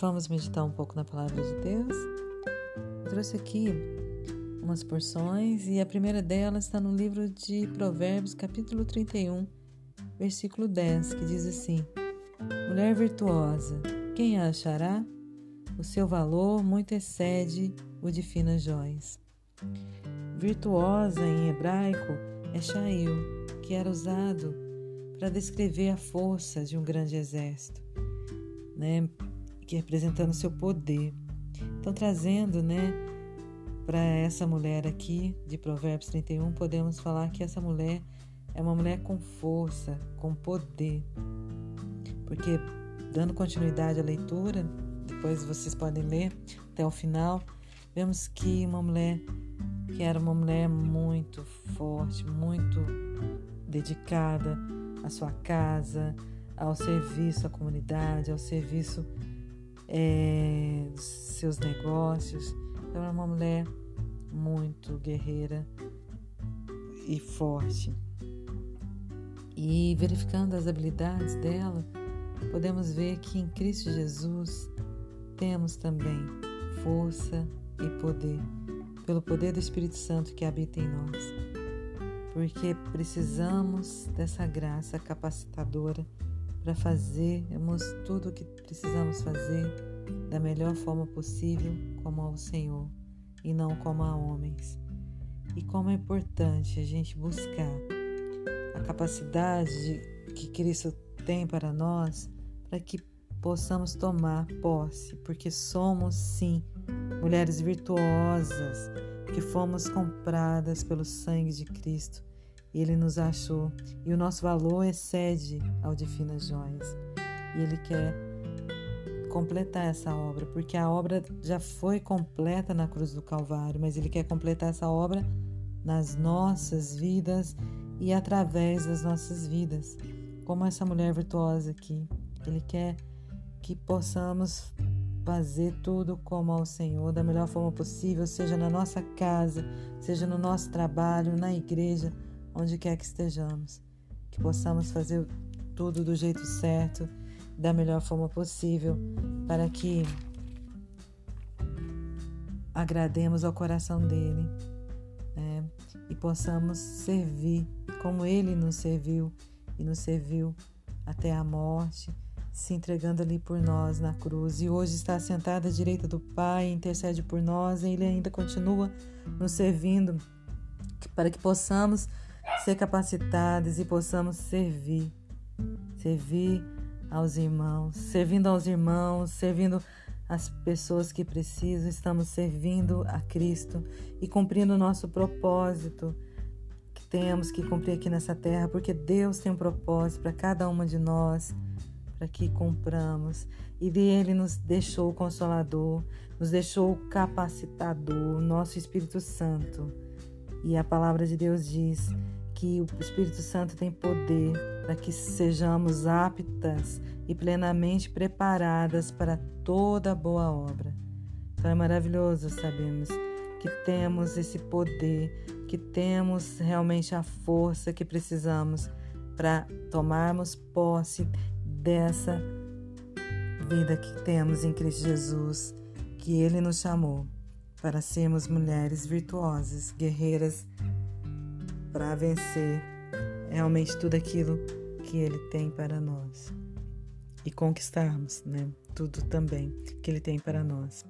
Vamos meditar um pouco na palavra de Deus. Eu trouxe aqui umas porções e a primeira delas está no livro de Provérbios, capítulo 31, versículo 10, que diz assim: Mulher virtuosa, quem a achará? O seu valor muito excede o de finas joias. Virtuosa em hebraico é Shail, que era usado para descrever a força de um grande exército, né? Que representando seu poder. Então, trazendo, né, para essa mulher aqui de Provérbios 31, podemos falar que essa mulher é uma mulher com força, com poder. Porque, dando continuidade à leitura, depois vocês podem ler até o final, vemos que uma mulher que era uma mulher muito forte, muito dedicada à sua casa, ao serviço à comunidade, ao serviço é, seus negócios. Ela é uma mulher muito guerreira e forte. E verificando as habilidades dela, podemos ver que em Cristo Jesus temos também força e poder, pelo poder do Espírito Santo que habita em nós. Porque precisamos dessa graça capacitadora para fazermos tudo o que precisamos fazer da melhor forma possível, como ao Senhor e não como a homens. E como é importante a gente buscar a capacidade de, que Cristo tem para nós, para que possamos tomar posse, porque somos sim mulheres virtuosas, que fomos compradas pelo sangue de Cristo ele nos achou e o nosso valor excede ao de finas joias. E Ele quer completar essa obra, porque a obra já foi completa na cruz do Calvário, mas Ele quer completar essa obra nas nossas vidas e através das nossas vidas, como essa mulher virtuosa aqui. Ele quer que possamos fazer tudo como ao Senhor, da melhor forma possível, seja na nossa casa, seja no nosso trabalho, na igreja onde quer que estejamos, que possamos fazer tudo do jeito certo, da melhor forma possível, para que agrademos ao coração dele né? e possamos servir como ele nos serviu e nos serviu até a morte, se entregando ali por nós na cruz. E hoje está sentado à direita do Pai, intercede por nós, e ele ainda continua nos servindo para que possamos ser capacitados e possamos servir, servir aos irmãos, servindo aos irmãos, servindo as pessoas que precisam, estamos servindo a Cristo e cumprindo o nosso propósito que temos que cumprir aqui nessa terra, porque Deus tem um propósito para cada uma de nós, para que cumpramos. E Ele nos deixou o Consolador, nos deixou o Capacitador, nosso Espírito Santo. E a palavra de Deus diz que o Espírito Santo tem poder para que sejamos aptas e plenamente preparadas para toda boa obra. Então é maravilhoso sabemos que temos esse poder, que temos realmente a força que precisamos para tomarmos posse dessa vida que temos em Cristo Jesus, que Ele nos chamou para sermos mulheres virtuosas, guerreiras para vencer realmente tudo aquilo que Ele tem para nós e conquistarmos, né? Tudo também que Ele tem para nós.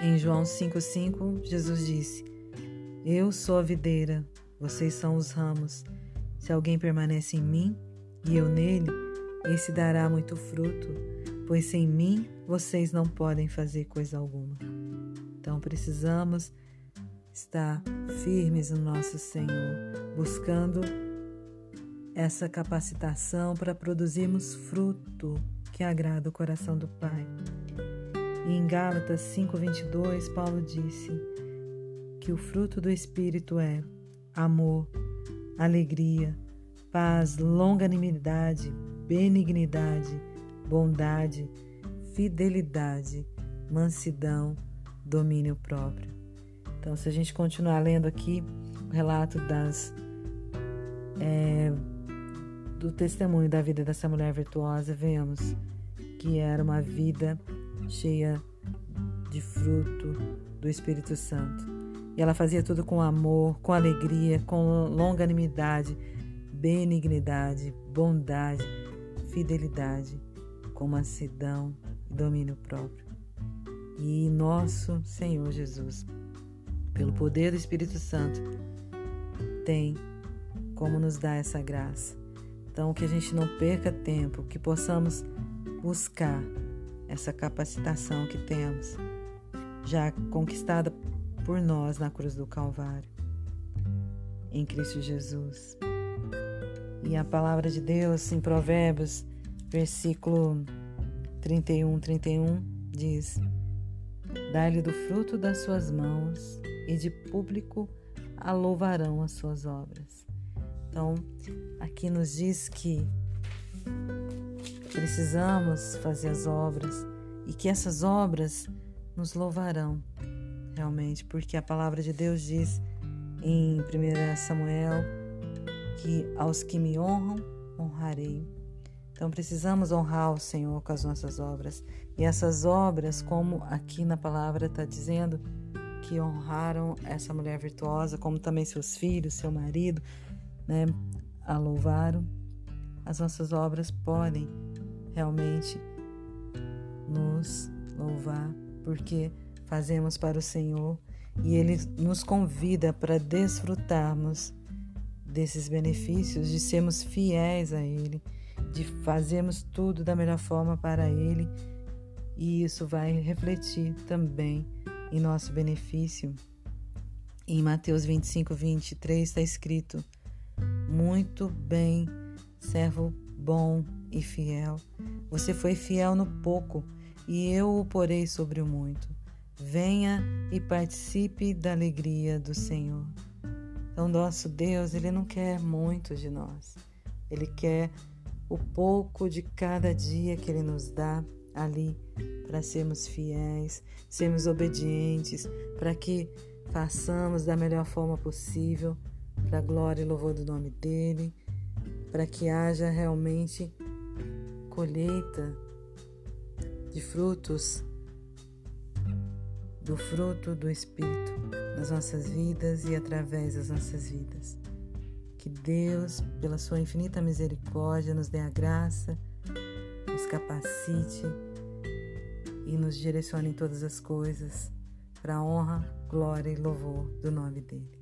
Em João 5,5, Jesus disse: Eu sou a videira, vocês são os ramos. Se alguém permanece em mim e eu nele, esse dará muito fruto, pois sem mim vocês não podem fazer coisa alguma. Então precisamos estar firmes no nosso Senhor, buscando essa capacitação para produzirmos fruto que agrada o coração do Pai. E em Gálatas 5:22, Paulo disse que o fruto do espírito é amor, alegria, paz, longanimidade, benignidade, bondade, fidelidade, mansidão, domínio próprio. Então, se a gente continuar lendo aqui o relato das é, do testemunho da vida dessa mulher virtuosa, vemos que era uma vida cheia de fruto do Espírito Santo. E ela fazia tudo com amor, com alegria, com longanimidade, benignidade, bondade, fidelidade, com mansidão e domínio próprio. E nosso Senhor Jesus, pelo poder do Espírito Santo, tem como nos dar essa graça. Então, que a gente não perca tempo, que possamos buscar essa capacitação que temos, já conquistada por nós na cruz do Calvário, em Cristo Jesus. E a palavra de Deus em Provérbios, versículo 31, 31, diz: Dá-lhe do fruto das suas mãos, e de público a louvarão as suas obras. Então, aqui nos diz que precisamos fazer as obras e que essas obras nos louvarão realmente, porque a palavra de Deus diz em 1 Samuel que aos que me honram, honrarei. Então precisamos honrar o Senhor com as nossas obras. E essas obras, como aqui na palavra está dizendo, que honraram essa mulher virtuosa, como também seus filhos, seu marido, né, a louvaram. As nossas obras podem realmente nos louvar, porque fazemos para o Senhor e Ele nos convida para desfrutarmos desses benefícios, de sermos fiéis a Ele, de fazermos tudo da melhor forma para Ele, e isso vai refletir também em nosso benefício. Em Mateus 25, 23 está escrito: Muito bem, servo bom e fiel. Você foi fiel no pouco, e eu o porei sobre o muito. Venha e participe da alegria do Senhor. Então, nosso Deus, Ele não quer muito de nós. Ele quer o pouco de cada dia que Ele nos dá ali para sermos fiéis, sermos obedientes, para que façamos da melhor forma possível, para a glória e louvor do nome dEle, para que haja realmente colheita de frutos do fruto do Espírito nas nossas vidas e através das nossas vidas. Que Deus, pela Sua infinita misericórdia, nos dê a graça, nos capacite e nos direcione em todas as coisas para a honra, glória e louvor do nome dele.